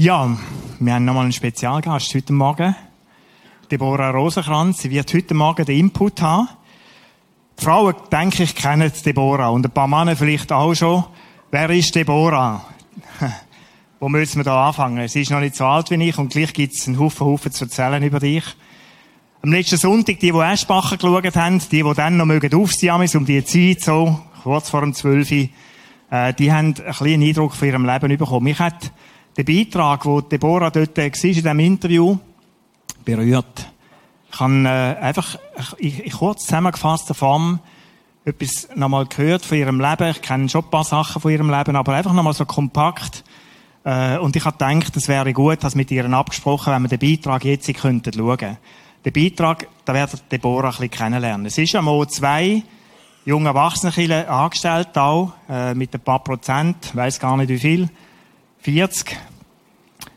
Ja, wir haben nochmal einen Spezialgast heute Morgen. Deborah Rosenkranz. Sie wird heute Morgen den Input haben. Die Frauen, denke ich, kennen Deborah. Und ein paar Männer vielleicht auch schon. Wer ist Deborah? Wo müssen wir da anfangen? Sie ist noch nicht so alt wie ich und gleich gibt es einen Haufen, Haufen zu erzählen über dich. Am letzten Sonntag, die, die Eschbacher geschaut haben, die, die dann noch mögen aufstehen, um die Zeit, so, kurz vor dem 12 äh, die haben einen kleinen Eindruck von ihrem Leben bekommen. Mich hat der Beitrag, wo Deborah dort war, in diesem Interview, berührt. Ich habe äh, einfach ich kurz zusammengefasster Form etwas nochmal gehört von ihrem Leben. Ich kenne schon ein paar Sachen von ihrem Leben, aber einfach nochmal so kompakt. Äh, und ich habe gedacht, es wäre gut, das mit ihr abgesprochen, wenn wir den Beitrag jetzt könnten schauen. Den Beitrag, da werdet Deborah ein kennenlernen. Es ist einmal zwei junge Erwachsene angestellt, auch, äh, mit ein paar Prozent, weiß gar nicht wie viel. 40.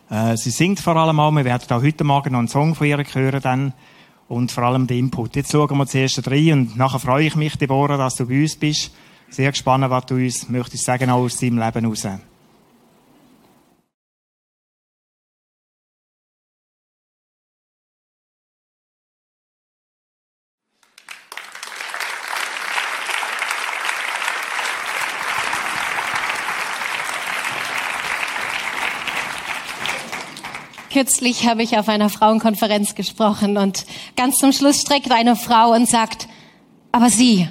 Äh, sie singt vor allem auch. Wir werden auch heute Morgen noch einen Song von ihr hören dann. Und vor allem den Input. Jetzt schauen wir zuerst rein und nachher freue ich mich, Deborah, dass du bei uns bist. Sehr gespannt, was du uns möchtest sagen, auch aus deinem Leben heraus. Kürzlich habe ich auf einer Frauenkonferenz gesprochen und ganz zum Schluss streckt eine Frau und sagt, aber Sie,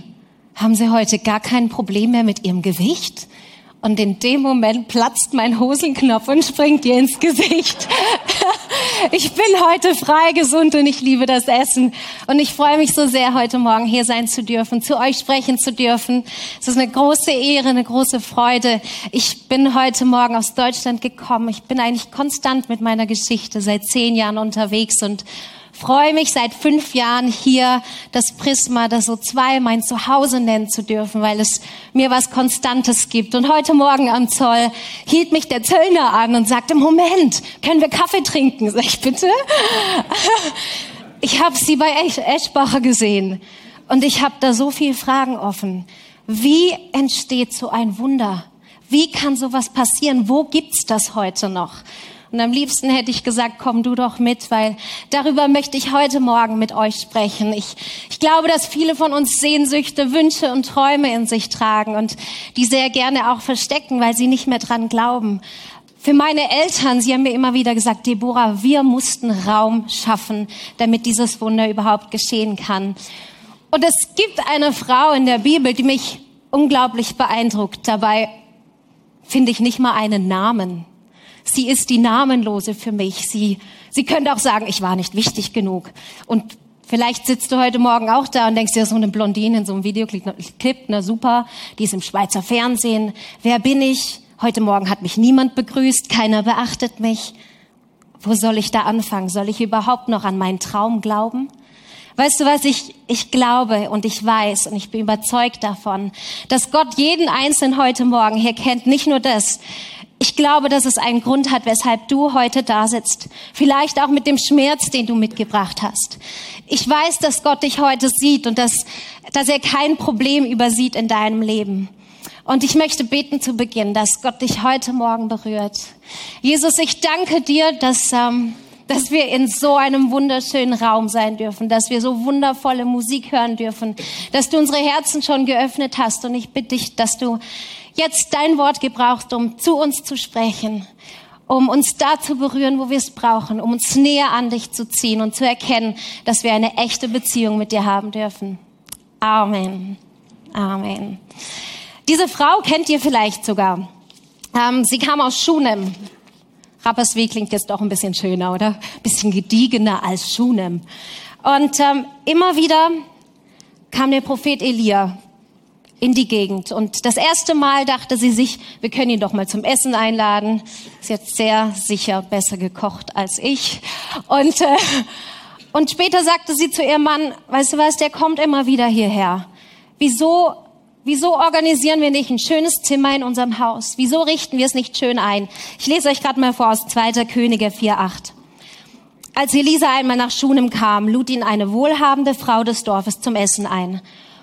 haben Sie heute gar kein Problem mehr mit Ihrem Gewicht? Und in dem Moment platzt mein Hosenknopf und springt ihr ins Gesicht. Ich bin heute frei, gesund und ich liebe das Essen. Und ich freue mich so sehr, heute Morgen hier sein zu dürfen, zu euch sprechen zu dürfen. Es ist eine große Ehre, eine große Freude. Ich bin heute Morgen aus Deutschland gekommen. Ich bin eigentlich konstant mit meiner Geschichte seit zehn Jahren unterwegs und freue mich seit fünf Jahren hier das Prisma, das so zwei mein Zuhause nennen zu dürfen, weil es mir was Konstantes gibt. Und heute Morgen am Zoll hielt mich der Zöllner an und sagte, Moment, können wir Kaffee trinken? Sag ich, bitte? Ich habe sie bei Eschbacher gesehen und ich habe da so viele Fragen offen. Wie entsteht so ein Wunder? Wie kann sowas passieren? Wo gibt's das heute noch? Und am liebsten hätte ich gesagt, komm du doch mit, weil darüber möchte ich heute Morgen mit euch sprechen. Ich, ich glaube, dass viele von uns Sehnsüchte, Wünsche und Träume in sich tragen und die sehr gerne auch verstecken, weil sie nicht mehr dran glauben. Für meine Eltern, sie haben mir immer wieder gesagt, Deborah, wir mussten Raum schaffen, damit dieses Wunder überhaupt geschehen kann. Und es gibt eine Frau in der Bibel, die mich unglaublich beeindruckt. Dabei finde ich nicht mal einen Namen. Sie ist die Namenlose für mich. Sie, sie könnte auch sagen, ich war nicht wichtig genug. Und vielleicht sitzt du heute Morgen auch da und denkst dir, so eine Blondine in so einem Videoclip, na super, die ist im Schweizer Fernsehen. Wer bin ich? Heute Morgen hat mich niemand begrüßt, keiner beachtet mich. Wo soll ich da anfangen? Soll ich überhaupt noch an meinen Traum glauben? Weißt du was, ich, ich glaube und ich weiß und ich bin überzeugt davon, dass Gott jeden Einzelnen heute Morgen hier kennt. Nicht nur das, ich glaube, dass es einen Grund hat, weshalb du heute da sitzt. Vielleicht auch mit dem Schmerz, den du mitgebracht hast. Ich weiß, dass Gott dich heute sieht und dass, dass er kein Problem übersieht in deinem Leben. Und ich möchte beten zu Beginn, dass Gott dich heute Morgen berührt. Jesus, ich danke dir, dass, ähm, dass wir in so einem wunderschönen Raum sein dürfen, dass wir so wundervolle Musik hören dürfen, dass du unsere Herzen schon geöffnet hast. Und ich bitte dich, dass du jetzt dein Wort gebrauchst, um zu uns zu sprechen, um uns da zu berühren, wo wir es brauchen, um uns näher an dich zu ziehen und zu erkennen, dass wir eine echte Beziehung mit dir haben dürfen. Amen. Amen. Diese Frau kennt ihr vielleicht sogar. Ähm, sie kam aus Schunem. Rapperswil klingt jetzt doch ein bisschen schöner, oder? Ein bisschen gediegener als Schunem. Und ähm, immer wieder kam der Prophet Elia in die Gegend. Und das erste Mal dachte sie sich, wir können ihn doch mal zum Essen einladen. Ist jetzt sehr sicher besser gekocht als ich. Und, äh, und später sagte sie zu ihrem Mann, weißt du was, der kommt immer wieder hierher. Wieso, wieso organisieren wir nicht ein schönes Zimmer in unserem Haus? Wieso richten wir es nicht schön ein? Ich lese euch gerade mal vor aus 2. Könige 4.8. Als Elisa einmal nach Schunem kam, lud ihn eine wohlhabende Frau des Dorfes zum Essen ein.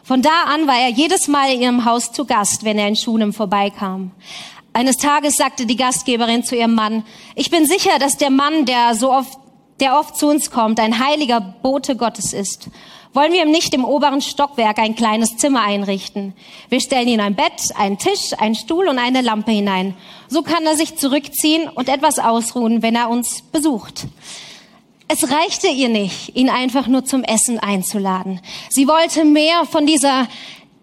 Von da an war er jedes Mal in ihrem Haus zu Gast, wenn er in Schunem vorbeikam. Eines Tages sagte die Gastgeberin zu ihrem Mann, ich bin sicher, dass der Mann, der so oft, der oft zu uns kommt, ein heiliger Bote Gottes ist. Wollen wir ihm nicht im oberen Stockwerk ein kleines Zimmer einrichten? Wir stellen ihm ein Bett, einen Tisch, einen Stuhl und eine Lampe hinein. So kann er sich zurückziehen und etwas ausruhen, wenn er uns besucht. Es reichte ihr nicht, ihn einfach nur zum Essen einzuladen. Sie wollte mehr von dieser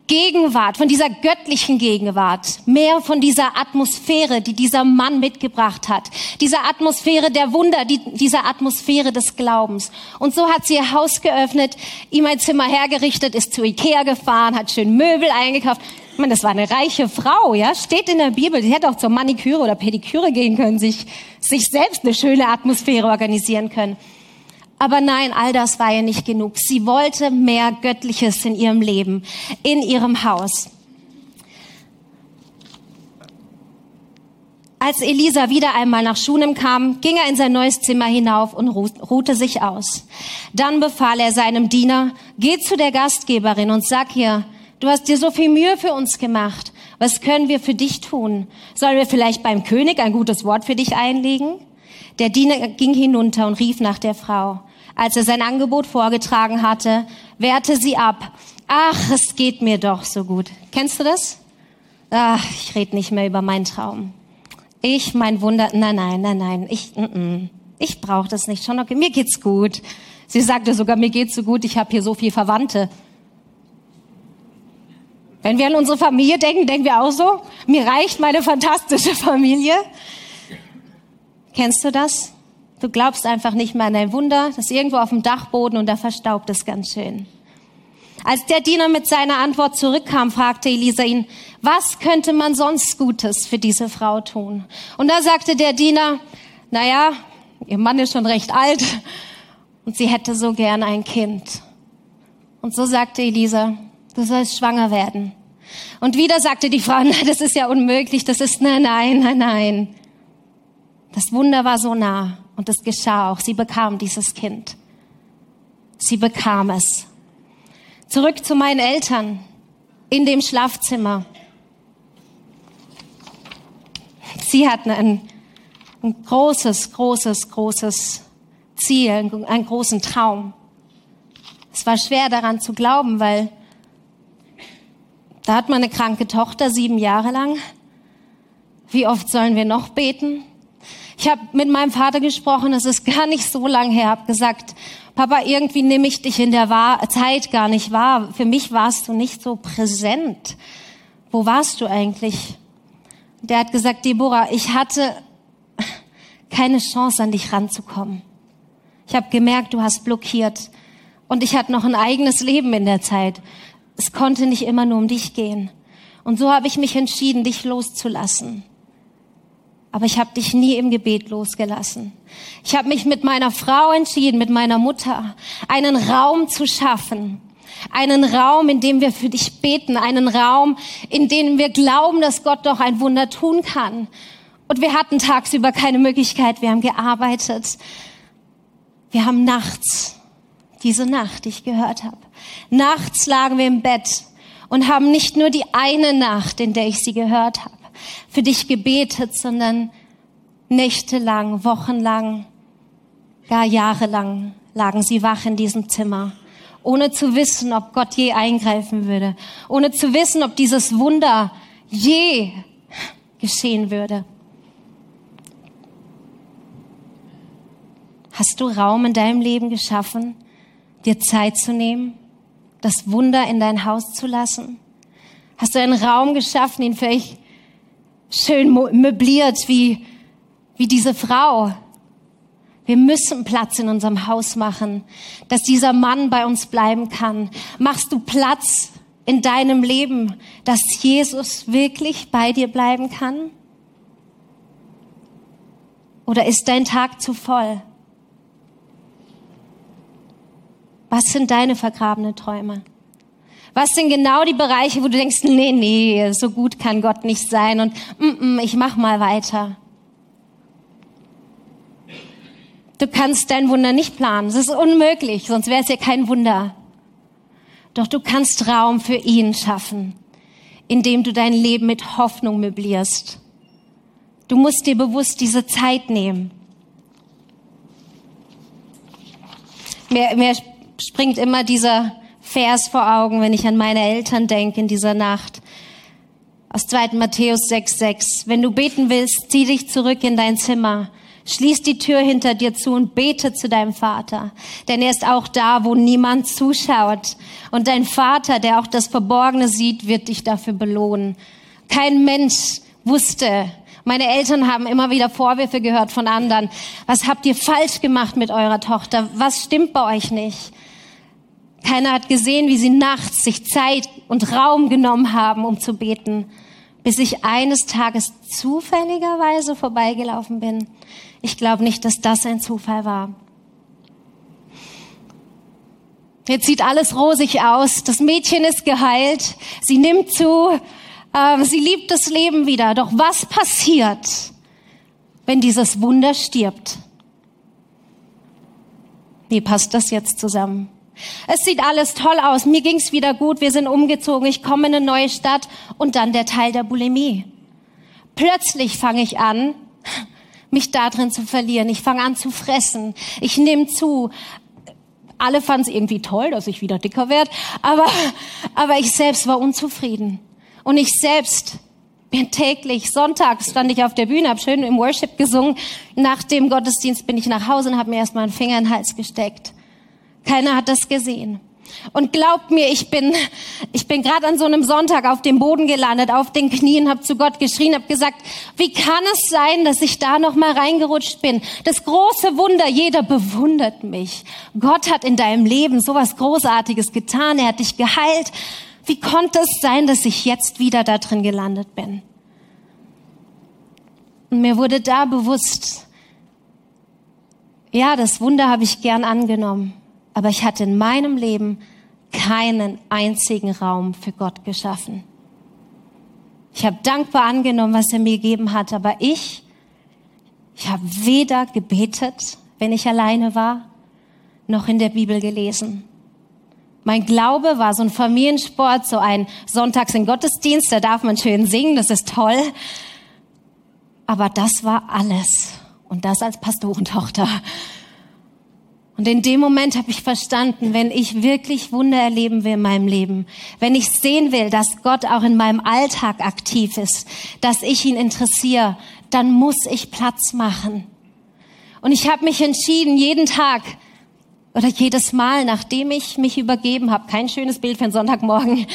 Gegenwart, von dieser göttlichen Gegenwart, mehr von dieser Atmosphäre, die dieser Mann mitgebracht hat, dieser Atmosphäre der Wunder, die, dieser Atmosphäre des Glaubens. Und so hat sie ihr Haus geöffnet, ihm ein Zimmer hergerichtet, ist zu Ikea gefahren, hat schön Möbel eingekauft. Ich meine, das war eine reiche Frau, ja, steht in der Bibel. Sie hätte auch zur Maniküre oder Pediküre gehen können, sich, sich selbst eine schöne Atmosphäre organisieren können. Aber nein, all das war ihr nicht genug. Sie wollte mehr Göttliches in ihrem Leben, in ihrem Haus. Als Elisa wieder einmal nach Schunem kam, ging er in sein neues Zimmer hinauf und ruhte sich aus. Dann befahl er seinem Diener, geh zu der Gastgeberin und sag ihr, du hast dir so viel Mühe für uns gemacht. Was können wir für dich tun? Sollen wir vielleicht beim König ein gutes Wort für dich einlegen? Der Diener ging hinunter und rief nach der Frau. Als er sein Angebot vorgetragen hatte, wehrte sie ab. Ach, es geht mir doch so gut. Kennst du das? Ach, ich rede nicht mehr über meinen Traum. Ich, mein Wunder, nein, nein, nein, nein, ich, n -n, ich brauche das nicht schon. Okay, mir geht's gut. Sie sagte sogar, mir geht's so gut, ich habe hier so viel Verwandte. Wenn wir an unsere Familie denken, denken wir auch so, mir reicht meine fantastische Familie. Kennst du das? Du glaubst einfach nicht mehr an ein Wunder, das ist irgendwo auf dem Dachboden und da verstaubt es ganz schön. Als der Diener mit seiner Antwort zurückkam, fragte Elisa ihn, was könnte man sonst Gutes für diese Frau tun? Und da sagte der Diener, naja, ihr Mann ist schon recht alt und sie hätte so gern ein Kind. Und so sagte Elisa, du sollst schwanger werden. Und wieder sagte die Frau, nein, das ist ja unmöglich, das ist, nein, nein, nein, nein. Das Wunder war so nah und es geschah auch. Sie bekam dieses Kind. Sie bekam es. Zurück zu meinen Eltern in dem Schlafzimmer. Sie hatten ein, ein großes, großes, großes Ziel, einen großen Traum. Es war schwer daran zu glauben, weil da hat man eine kranke Tochter, sieben Jahre lang. Wie oft sollen wir noch beten? Ich habe mit meinem Vater gesprochen, es ist gar nicht so lang her, habe gesagt, Papa, irgendwie nehme ich dich in der Zeit gar nicht wahr. Für mich warst du nicht so präsent. Wo warst du eigentlich? Der hat gesagt, Deborah, ich hatte keine Chance, an dich ranzukommen. Ich habe gemerkt, du hast blockiert. Und ich hatte noch ein eigenes Leben in der Zeit. Es konnte nicht immer nur um dich gehen. Und so habe ich mich entschieden, dich loszulassen aber ich habe dich nie im Gebet losgelassen. Ich habe mich mit meiner Frau entschieden, mit meiner Mutter, einen Raum zu schaffen. Einen Raum, in dem wir für dich beten. Einen Raum, in dem wir glauben, dass Gott doch ein Wunder tun kann. Und wir hatten tagsüber keine Möglichkeit. Wir haben gearbeitet. Wir haben nachts, diese Nacht, die ich gehört habe, nachts lagen wir im Bett und haben nicht nur die eine Nacht, in der ich sie gehört habe, für dich gebetet, sondern nächtelang, wochenlang, gar jahrelang lagen sie wach in diesem Zimmer, ohne zu wissen, ob Gott je eingreifen würde, ohne zu wissen, ob dieses Wunder je geschehen würde. Hast du Raum in deinem Leben geschaffen, dir Zeit zu nehmen, das Wunder in dein Haus zu lassen? Hast du einen Raum geschaffen, ihn vielleicht schön möbliert wie, wie diese Frau. Wir müssen Platz in unserem Haus machen, dass dieser Mann bei uns bleiben kann. Machst du Platz in deinem Leben, dass Jesus wirklich bei dir bleiben kann? Oder ist dein Tag zu voll? Was sind deine vergrabene Träume? Was sind genau die Bereiche, wo du denkst, nee, nee, so gut kann Gott nicht sein und mm, mm, ich mach mal weiter. Du kannst dein Wunder nicht planen. Es ist unmöglich, sonst wäre es ja kein Wunder. Doch du kannst Raum für ihn schaffen, indem du dein Leben mit Hoffnung möblierst. Du musst dir bewusst diese Zeit nehmen. Mir, mir springt immer dieser Vers vor Augen, wenn ich an meine Eltern denke in dieser Nacht. Aus 2. Matthäus 6,6. Wenn du beten willst, zieh dich zurück in dein Zimmer. Schließ die Tür hinter dir zu und bete zu deinem Vater. Denn er ist auch da, wo niemand zuschaut. Und dein Vater, der auch das Verborgene sieht, wird dich dafür belohnen. Kein Mensch wusste, meine Eltern haben immer wieder Vorwürfe gehört von anderen. Was habt ihr falsch gemacht mit eurer Tochter? Was stimmt bei euch nicht? Keiner hat gesehen, wie sie nachts sich Zeit und Raum genommen haben, um zu beten, bis ich eines Tages zufälligerweise vorbeigelaufen bin. Ich glaube nicht, dass das ein Zufall war. Jetzt sieht alles rosig aus. Das Mädchen ist geheilt. Sie nimmt zu. Ähm, sie liebt das Leben wieder. Doch was passiert, wenn dieses Wunder stirbt? Wie passt das jetzt zusammen? Es sieht alles toll aus. Mir ging's wieder gut. Wir sind umgezogen. Ich komme in eine neue Stadt. Und dann der Teil der Bulimie. Plötzlich fange ich an, mich da drin zu verlieren. Ich fange an zu fressen. Ich nehme zu. Alle fanden es irgendwie toll, dass ich wieder dicker werde. Aber, aber ich selbst war unzufrieden. Und ich selbst bin täglich, sonntags stand ich auf der Bühne, habe schön im Worship gesungen. Nach dem Gottesdienst bin ich nach Hause und habe mir erstmal einen Finger in den Hals gesteckt. Keiner hat das gesehen. Und glaubt mir, ich bin, ich bin gerade an so einem Sonntag auf dem Boden gelandet, auf den Knien, habe zu Gott geschrien, habe gesagt, wie kann es sein, dass ich da noch mal reingerutscht bin? Das große Wunder, jeder bewundert mich. Gott hat in deinem Leben sowas Großartiges getan, er hat dich geheilt. Wie konnte es sein, dass ich jetzt wieder da drin gelandet bin? Und mir wurde da bewusst, ja, das Wunder habe ich gern angenommen, aber ich hatte in meinem Leben keinen einzigen Raum für Gott geschaffen. Ich habe dankbar angenommen, was er mir gegeben hat, aber ich, ich habe weder gebetet, wenn ich alleine war, noch in der Bibel gelesen. Mein Glaube war so ein Familiensport, so ein Sonntags in Gottesdienst, da darf man schön singen, das ist toll. Aber das war alles. Und das als Pastorentochter. Und in dem Moment habe ich verstanden, wenn ich wirklich Wunder erleben will in meinem Leben, wenn ich sehen will, dass Gott auch in meinem Alltag aktiv ist, dass ich ihn interessiere, dann muss ich Platz machen. Und ich habe mich entschieden, jeden Tag oder jedes Mal, nachdem ich mich übergeben habe, kein schönes Bild für einen Sonntagmorgen,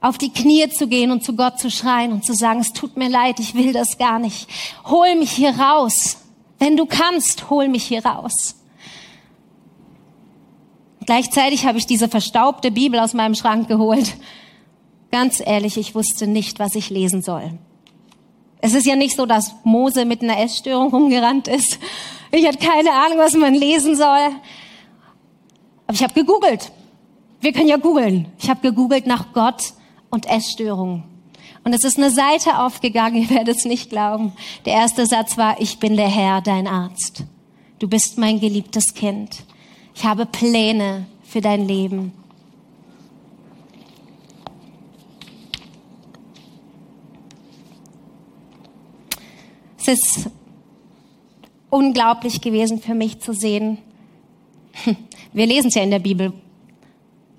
auf die Knie zu gehen und zu Gott zu schreien und zu sagen, es tut mir leid, ich will das gar nicht. Hol mich hier raus. Wenn du kannst, hol mich hier raus. Gleichzeitig habe ich diese verstaubte Bibel aus meinem Schrank geholt. Ganz ehrlich, ich wusste nicht, was ich lesen soll. Es ist ja nicht so, dass Mose mit einer Essstörung rumgerannt ist. Ich hatte keine Ahnung, was man lesen soll. Aber ich habe gegoogelt. Wir können ja googeln. Ich habe gegoogelt nach Gott und Essstörungen. Und es ist eine Seite aufgegangen, ihr werdet es nicht glauben. Der erste Satz war, ich bin der Herr, dein Arzt. Du bist mein geliebtes Kind. Ich habe Pläne für dein Leben. Es ist unglaublich gewesen für mich zu sehen. Wir lesen es ja in der Bibel.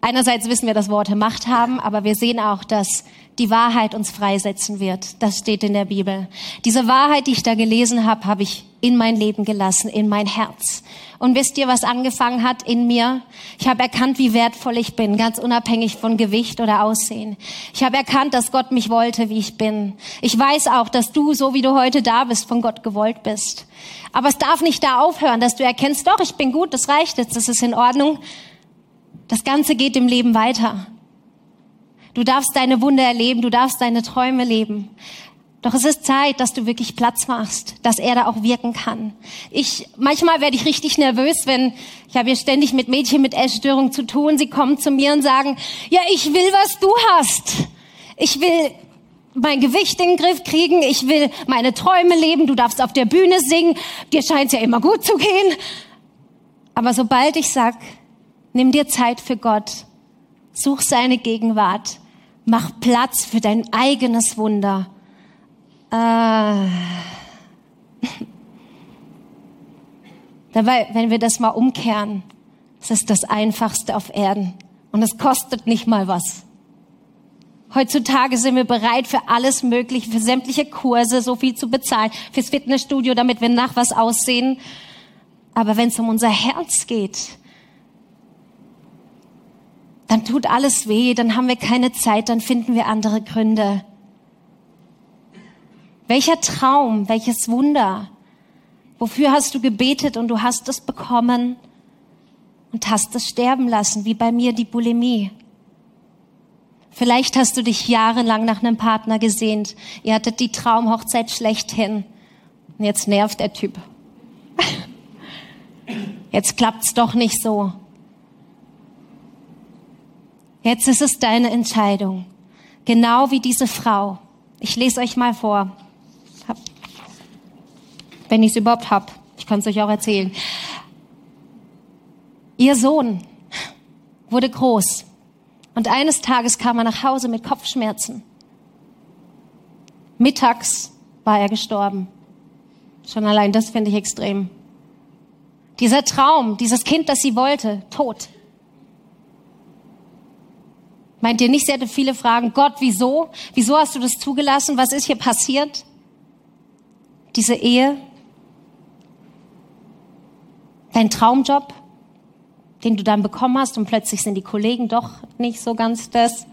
Einerseits wissen wir, dass Worte Macht haben, aber wir sehen auch, dass die Wahrheit uns freisetzen wird. Das steht in der Bibel. Diese Wahrheit, die ich da gelesen habe, habe ich in mein Leben gelassen, in mein Herz. Und wisst ihr, was angefangen hat in mir? Ich habe erkannt, wie wertvoll ich bin, ganz unabhängig von Gewicht oder Aussehen. Ich habe erkannt, dass Gott mich wollte, wie ich bin. Ich weiß auch, dass du, so wie du heute da bist, von Gott gewollt bist. Aber es darf nicht da aufhören, dass du erkennst, doch, ich bin gut, das reicht jetzt, das ist in Ordnung. Das Ganze geht im Leben weiter. Du darfst deine Wunder erleben, du darfst deine Träume leben. Doch es ist Zeit, dass du wirklich Platz machst, dass er da auch wirken kann. Ich, manchmal werde ich richtig nervös, wenn, ich habe hier ständig mit Mädchen mit Essstörung zu tun, sie kommen zu mir und sagen, ja, ich will, was du hast. Ich will mein Gewicht in den Griff kriegen, ich will meine Träume leben, du darfst auf der Bühne singen, dir scheint ja immer gut zu gehen. Aber sobald ich sag, nimm dir Zeit für Gott, such seine Gegenwart, Mach Platz für dein eigenes Wunder. Äh, Dabei, wenn wir das mal umkehren, es ist das Einfachste auf Erden und es kostet nicht mal was. Heutzutage sind wir bereit für alles Mögliche, für sämtliche Kurse so viel zu bezahlen, fürs Fitnessstudio, damit wir nach was aussehen. Aber wenn es um unser Herz geht, dann tut alles weh, dann haben wir keine Zeit, dann finden wir andere Gründe. Welcher Traum, welches Wunder, wofür hast du gebetet und du hast es bekommen und hast es sterben lassen, wie bei mir die Bulimie. Vielleicht hast du dich jahrelang nach einem Partner gesehnt. Ihr hattet die Traumhochzeit schlechthin. Und jetzt nervt der Typ. Jetzt klappt's doch nicht so. Jetzt ist es deine Entscheidung. Genau wie diese Frau. Ich lese euch mal vor. Wenn ich es überhaupt hab. Ich kann es euch auch erzählen. Ihr Sohn wurde groß und eines Tages kam er nach Hause mit Kopfschmerzen. Mittags war er gestorben. Schon allein das finde ich extrem. Dieser Traum, dieses Kind, das sie wollte, tot. Meint ihr nicht, sie hatte viele Fragen. Gott, wieso? Wieso hast du das zugelassen? Was ist hier passiert? Diese Ehe? Dein Traumjob? den du dann bekommen hast und plötzlich sind die Kollegen doch nicht so ganz das.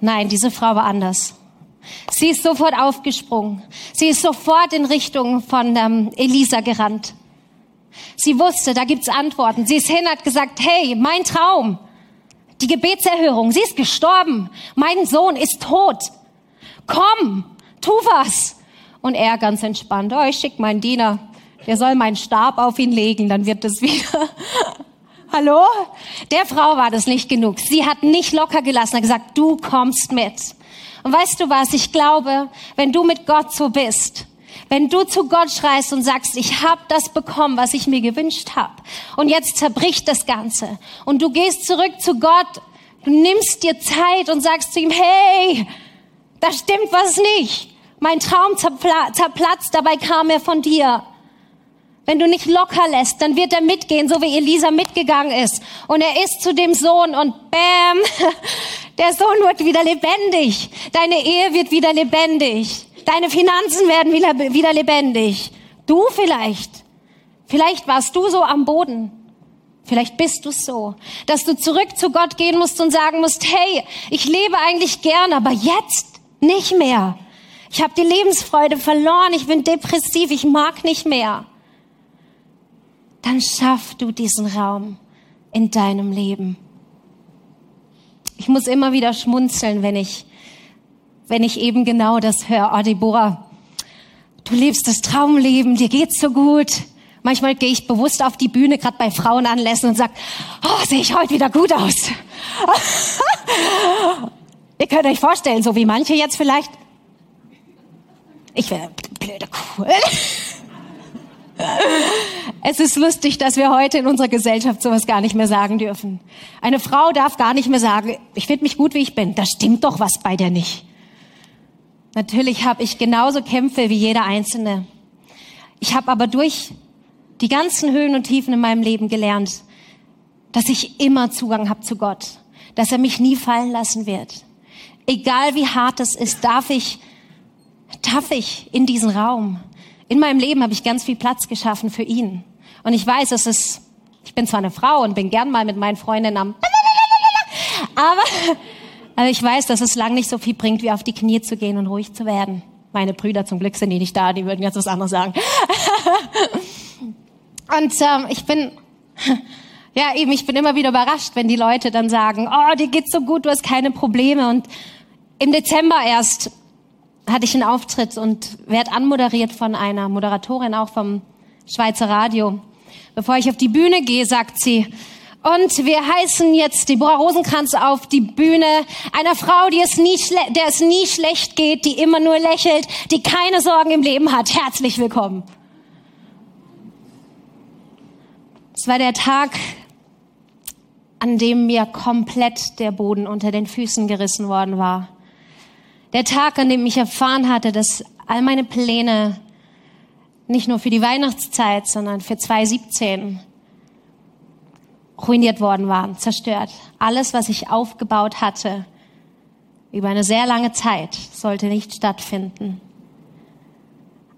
Nein, diese Frau war anders. Sie ist sofort aufgesprungen. Sie ist sofort in Richtung von ähm, Elisa gerannt. Sie wusste, da gibt's Antworten. Sie ist hin, hat gesagt, hey, mein Traum, die Gebetserhörung, sie ist gestorben. Mein Sohn ist tot. Komm, tu was. Und er ganz entspannt, oh, ich schick meinen Diener der soll meinen Stab auf ihn legen, dann wird es wieder. Hallo? Der Frau war das nicht genug. Sie hat nicht locker gelassen, hat gesagt, du kommst mit. Und weißt du was? Ich glaube, wenn du mit Gott so bist, wenn du zu Gott schreist und sagst, ich habe das bekommen, was ich mir gewünscht habe, und jetzt zerbricht das Ganze, und du gehst zurück zu Gott, du nimmst dir Zeit und sagst zu ihm, hey, da stimmt was nicht. Mein Traum zerplatzt, dabei kam er von dir. Wenn du nicht locker lässt, dann wird er mitgehen, so wie Elisa mitgegangen ist. Und er ist zu dem Sohn und bam, der Sohn wird wieder lebendig. Deine Ehe wird wieder lebendig. Deine Finanzen werden wieder, wieder lebendig. Du vielleicht. Vielleicht warst du so am Boden. Vielleicht bist du so, dass du zurück zu Gott gehen musst und sagen musst, hey, ich lebe eigentlich gern, aber jetzt nicht mehr. Ich habe die Lebensfreude verloren, ich bin depressiv, ich mag nicht mehr dann schaff du diesen Raum in deinem Leben. Ich muss immer wieder schmunzeln, wenn ich, wenn ich eben genau das höre. Oh, Deborah, du lebst das Traumleben, dir geht's so gut. Manchmal gehe ich bewusst auf die Bühne, gerade bei Frauenanlässen und sag, oh, sehe ich heute wieder gut aus. Ihr könnt euch vorstellen, so wie manche jetzt vielleicht. Ich wäre blöde cool. Es ist lustig, dass wir heute in unserer Gesellschaft sowas gar nicht mehr sagen dürfen. Eine Frau darf gar nicht mehr sagen, ich finde mich gut, wie ich bin. Da stimmt doch was bei der nicht. Natürlich habe ich genauso Kämpfe wie jeder Einzelne. Ich habe aber durch die ganzen Höhen und Tiefen in meinem Leben gelernt, dass ich immer Zugang habe zu Gott, dass er mich nie fallen lassen wird. Egal wie hart es ist, darf ich, darf ich in diesen Raum in meinem Leben habe ich ganz viel Platz geschaffen für ihn. Und ich weiß, es ist, ich bin zwar eine Frau und bin gern mal mit meinen Freundinnen am, aber, aber ich weiß, dass es lang nicht so viel bringt, wie auf die Knie zu gehen und ruhig zu werden. Meine Brüder zum Glück sind die nicht da, die würden jetzt was anderes sagen. und ähm, ich bin, ja eben, ich bin immer wieder überrascht, wenn die Leute dann sagen, oh, dir geht's so gut, du hast keine Probleme. Und im Dezember erst hatte ich einen Auftritt und werde anmoderiert von einer Moderatorin auch vom Schweizer Radio. Bevor ich auf die Bühne gehe, sagt sie, und wir heißen jetzt Deborah Rosenkranz auf die Bühne, einer Frau, die es nie der es nie schlecht geht, die immer nur lächelt, die keine Sorgen im Leben hat. Herzlich willkommen. Es war der Tag, an dem mir komplett der Boden unter den Füßen gerissen worden war. Der Tag, an dem ich erfahren hatte, dass all meine Pläne nicht nur für die Weihnachtszeit, sondern für 2017 ruiniert worden waren, zerstört. Alles, was ich aufgebaut hatte, über eine sehr lange Zeit, sollte nicht stattfinden.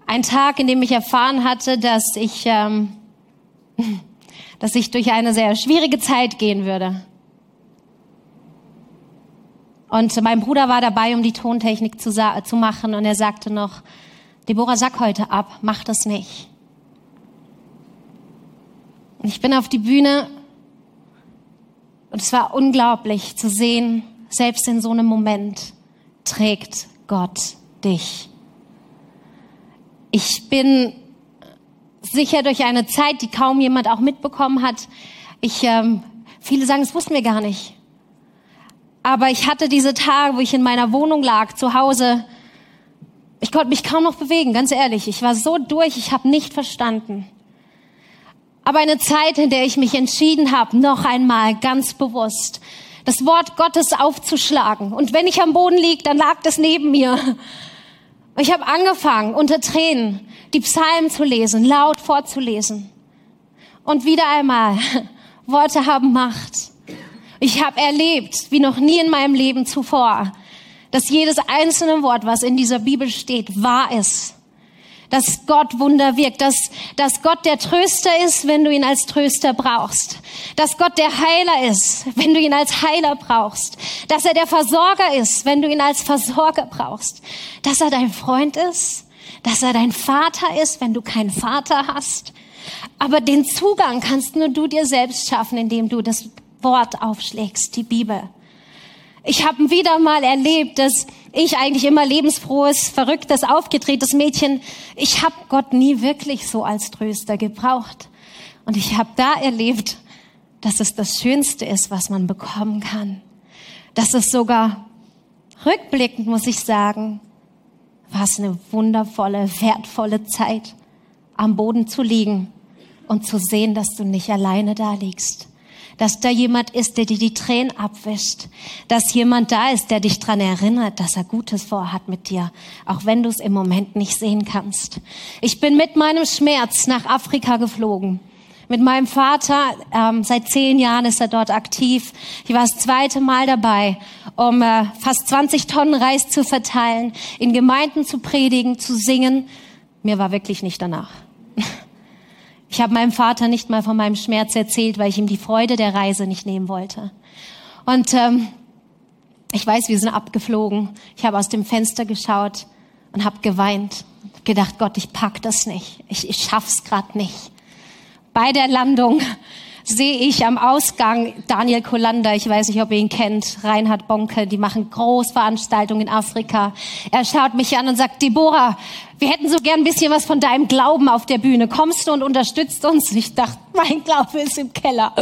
Ein Tag, in dem ich erfahren hatte, dass ich, ähm, dass ich durch eine sehr schwierige Zeit gehen würde. Und mein Bruder war dabei, um die Tontechnik zu, zu machen, und er sagte noch, Deborah, sag heute ab, mach das nicht. Und ich bin auf die Bühne und es war unglaublich zu sehen, selbst in so einem Moment trägt Gott dich. Ich bin sicher durch eine Zeit, die kaum jemand auch mitbekommen hat. Ich, ähm, viele sagen, es wussten wir gar nicht. Aber ich hatte diese Tage, wo ich in meiner Wohnung lag, zu Hause, ich konnte mich kaum noch bewegen, ganz ehrlich. Ich war so durch, ich habe nicht verstanden. Aber eine Zeit, in der ich mich entschieden habe, noch einmal ganz bewusst das Wort Gottes aufzuschlagen. Und wenn ich am Boden lieg, dann lag das neben mir. Ich habe angefangen, unter Tränen die Psalmen zu lesen, laut vorzulesen. Und wieder einmal, Worte haben Macht. Ich habe erlebt, wie noch nie in meinem Leben zuvor, dass jedes einzelne Wort, was in dieser Bibel steht, wahr ist. Dass Gott Wunder wirkt, dass, dass Gott der Tröster ist, wenn du ihn als Tröster brauchst. Dass Gott der Heiler ist, wenn du ihn als Heiler brauchst. Dass er der Versorger ist, wenn du ihn als Versorger brauchst. Dass er dein Freund ist, dass er dein Vater ist, wenn du keinen Vater hast. Aber den Zugang kannst nur du dir selbst schaffen, indem du das Wort aufschlägst, die Bibel. Ich habe wieder mal erlebt, dass ich eigentlich immer lebensfrohes, verrücktes, aufgedrehtes Mädchen, ich habe Gott nie wirklich so als Tröster gebraucht. Und ich habe da erlebt, dass es das Schönste ist, was man bekommen kann. Dass es sogar rückblickend, muss ich sagen, war es eine wundervolle, wertvolle Zeit, am Boden zu liegen und zu sehen, dass du nicht alleine da liegst dass da jemand ist, der dir die Tränen abwischt, dass jemand da ist, der dich dran erinnert, dass er Gutes vorhat mit dir, auch wenn du es im Moment nicht sehen kannst. Ich bin mit meinem Schmerz nach Afrika geflogen. Mit meinem Vater, ähm, seit zehn Jahren ist er dort aktiv. Ich war das zweite Mal dabei, um äh, fast 20 Tonnen Reis zu verteilen, in Gemeinden zu predigen, zu singen. Mir war wirklich nicht danach. Ich habe meinem Vater nicht mal von meinem Schmerz erzählt, weil ich ihm die Freude der Reise nicht nehmen wollte. Und ähm, ich weiß, wir sind abgeflogen. Ich habe aus dem Fenster geschaut und habe geweint. Gedacht, Gott, ich pack das nicht. Ich, ich schaff's grad nicht. Bei der Landung sehe ich am Ausgang Daniel Kolander, ich weiß nicht, ob ihr ihn kennt, Reinhard Bonke, die machen Großveranstaltungen in Afrika. Er schaut mich an und sagt, Deborah, wir hätten so gern ein bisschen was von deinem Glauben auf der Bühne. Kommst du und unterstützt uns? Ich dachte, mein Glaube ist im Keller.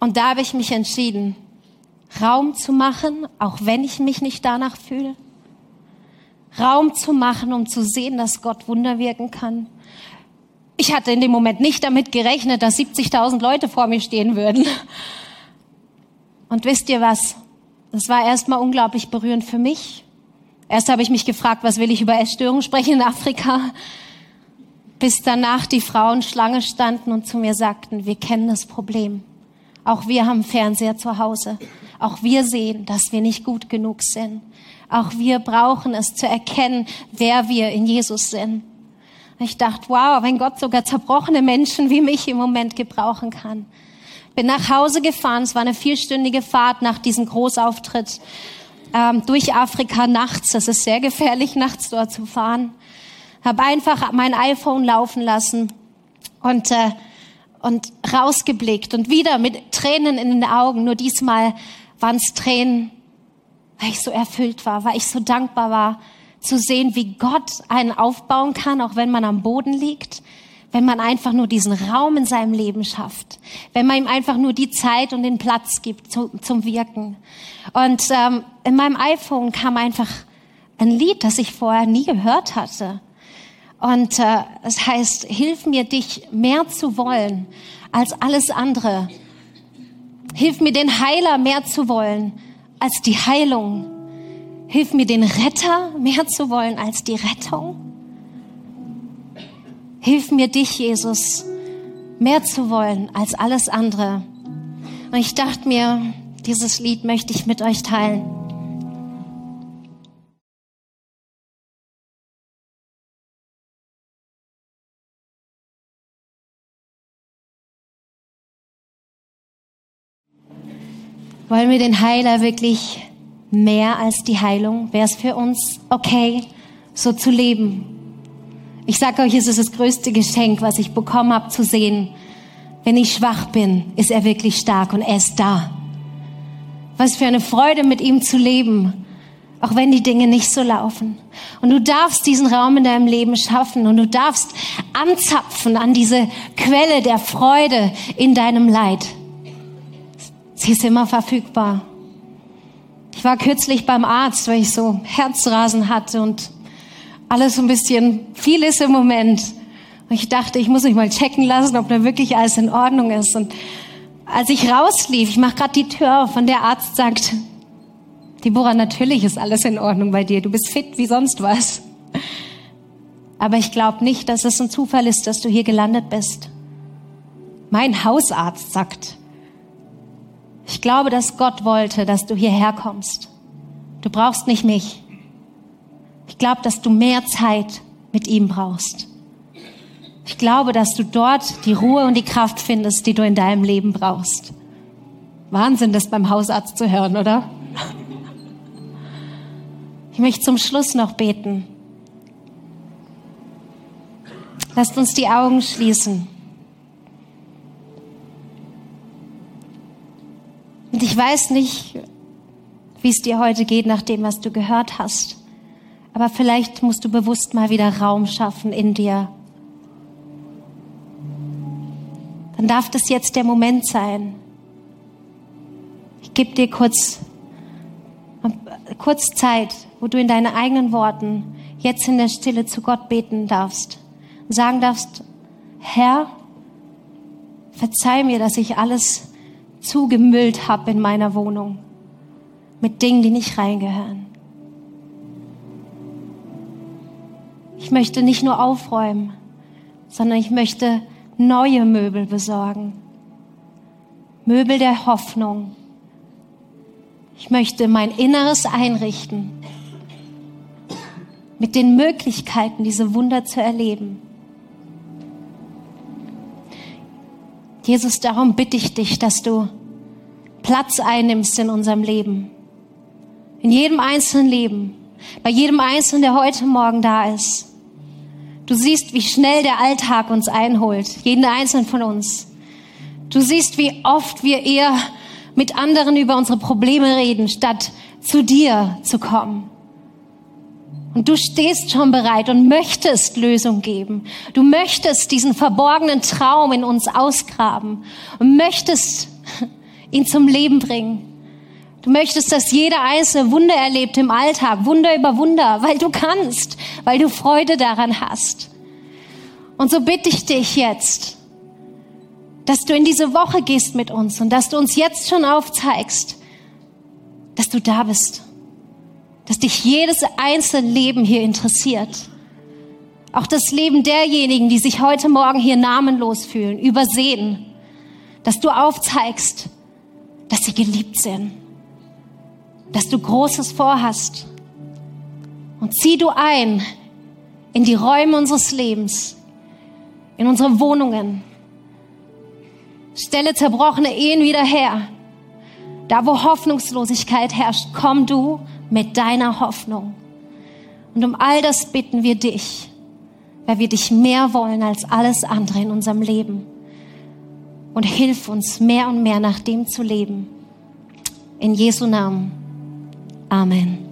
Und da habe ich mich entschieden, Raum zu machen, auch wenn ich mich nicht danach fühle. Raum zu machen, um zu sehen, dass Gott Wunder wirken kann. Ich hatte in dem Moment nicht damit gerechnet, dass 70.000 Leute vor mir stehen würden. Und wisst ihr was? Es war erstmal unglaublich berührend für mich. Erst habe ich mich gefragt, was will ich über Essstörungen sprechen in Afrika? Bis danach die Frauen Schlange standen und zu mir sagten, wir kennen das Problem. Auch wir haben Fernseher zu Hause. Auch wir sehen, dass wir nicht gut genug sind. Auch wir brauchen es zu erkennen, wer wir in Jesus sind. Ich dachte, wow, wenn Gott sogar zerbrochene Menschen wie mich im Moment gebrauchen kann. Bin nach Hause gefahren, es war eine vierstündige Fahrt nach diesem Großauftritt ähm, durch Afrika nachts. Es ist sehr gefährlich, nachts dort zu fahren. Habe einfach mein iPhone laufen lassen und, äh, und rausgeblickt und wieder mit Tränen in den Augen. Nur diesmal waren es Tränen, weil ich so erfüllt war, weil ich so dankbar war zu sehen, wie Gott einen aufbauen kann, auch wenn man am Boden liegt, wenn man einfach nur diesen Raum in seinem Leben schafft, wenn man ihm einfach nur die Zeit und den Platz gibt zu, zum Wirken. Und ähm, in meinem iPhone kam einfach ein Lied, das ich vorher nie gehört hatte. Und äh, es heißt, hilf mir, dich mehr zu wollen als alles andere. Hilf mir, den Heiler mehr zu wollen als die Heilung. Hilf mir, den Retter mehr zu wollen als die Rettung. Hilf mir, dich, Jesus, mehr zu wollen als alles andere. Und ich dachte mir, dieses Lied möchte ich mit euch teilen. Wollen wir den Heiler wirklich mehr als die Heilung? Wäre es für uns okay, so zu leben? Ich sage euch, es ist das größte Geschenk, was ich bekommen habe, zu sehen, wenn ich schwach bin, ist er wirklich stark und er ist da. Was für eine Freude, mit ihm zu leben, auch wenn die Dinge nicht so laufen. Und du darfst diesen Raum in deinem Leben schaffen und du darfst anzapfen an diese Quelle der Freude in deinem Leid. Sie ist immer verfügbar. Ich war kürzlich beim Arzt, weil ich so Herzrasen hatte und alles so ein bisschen viel ist im Moment. Und ich dachte, ich muss mich mal checken lassen, ob da wirklich alles in Ordnung ist. Und als ich rauslief, ich mache gerade die Tür auf und der Arzt sagt, Deborah, natürlich ist alles in Ordnung bei dir. Du bist fit wie sonst was. Aber ich glaube nicht, dass es ein Zufall ist, dass du hier gelandet bist. Mein Hausarzt sagt, ich glaube, dass Gott wollte, dass du hierher kommst. Du brauchst nicht mich. Ich glaube, dass du mehr Zeit mit ihm brauchst. Ich glaube, dass du dort die Ruhe und die Kraft findest, die du in deinem Leben brauchst. Wahnsinn, das beim Hausarzt zu hören, oder? Ich möchte zum Schluss noch beten. Lasst uns die Augen schließen. Ich weiß nicht, wie es dir heute geht, nach dem, was du gehört hast. Aber vielleicht musst du bewusst mal wieder Raum schaffen in dir. Dann darf das jetzt der Moment sein. Ich gebe dir kurz, kurz Zeit, wo du in deinen eigenen Worten jetzt in der Stille zu Gott beten darfst. Sagen darfst, Herr, verzeih mir, dass ich alles zugemüllt habe in meiner Wohnung mit Dingen, die nicht reingehören. Ich möchte nicht nur aufräumen, sondern ich möchte neue Möbel besorgen. Möbel der Hoffnung. Ich möchte mein Inneres einrichten mit den Möglichkeiten, diese Wunder zu erleben. Jesus, darum bitte ich dich, dass du Platz einnimmst in unserem Leben. In jedem einzelnen Leben. Bei jedem Einzelnen, der heute Morgen da ist. Du siehst, wie schnell der Alltag uns einholt. Jeden einzelnen von uns. Du siehst, wie oft wir eher mit anderen über unsere Probleme reden, statt zu dir zu kommen. Und du stehst schon bereit und möchtest Lösung geben. Du möchtest diesen verborgenen Traum in uns ausgraben und möchtest ihn zum Leben bringen. Du möchtest, dass jeder einzelne Wunder erlebt im Alltag, Wunder über Wunder, weil du kannst, weil du Freude daran hast. Und so bitte ich dich jetzt, dass du in diese Woche gehst mit uns und dass du uns jetzt schon aufzeigst, dass du da bist dass dich jedes einzelne Leben hier interessiert. Auch das Leben derjenigen, die sich heute Morgen hier namenlos fühlen, übersehen, dass du aufzeigst, dass sie geliebt sind, dass du Großes vorhast. Und zieh du ein in die Räume unseres Lebens, in unsere Wohnungen. Stelle zerbrochene Ehen wieder her. Da, wo Hoffnungslosigkeit herrscht, komm du mit deiner Hoffnung. Und um all das bitten wir dich, weil wir dich mehr wollen als alles andere in unserem Leben. Und hilf uns mehr und mehr nach dem zu leben. In Jesu Namen. Amen.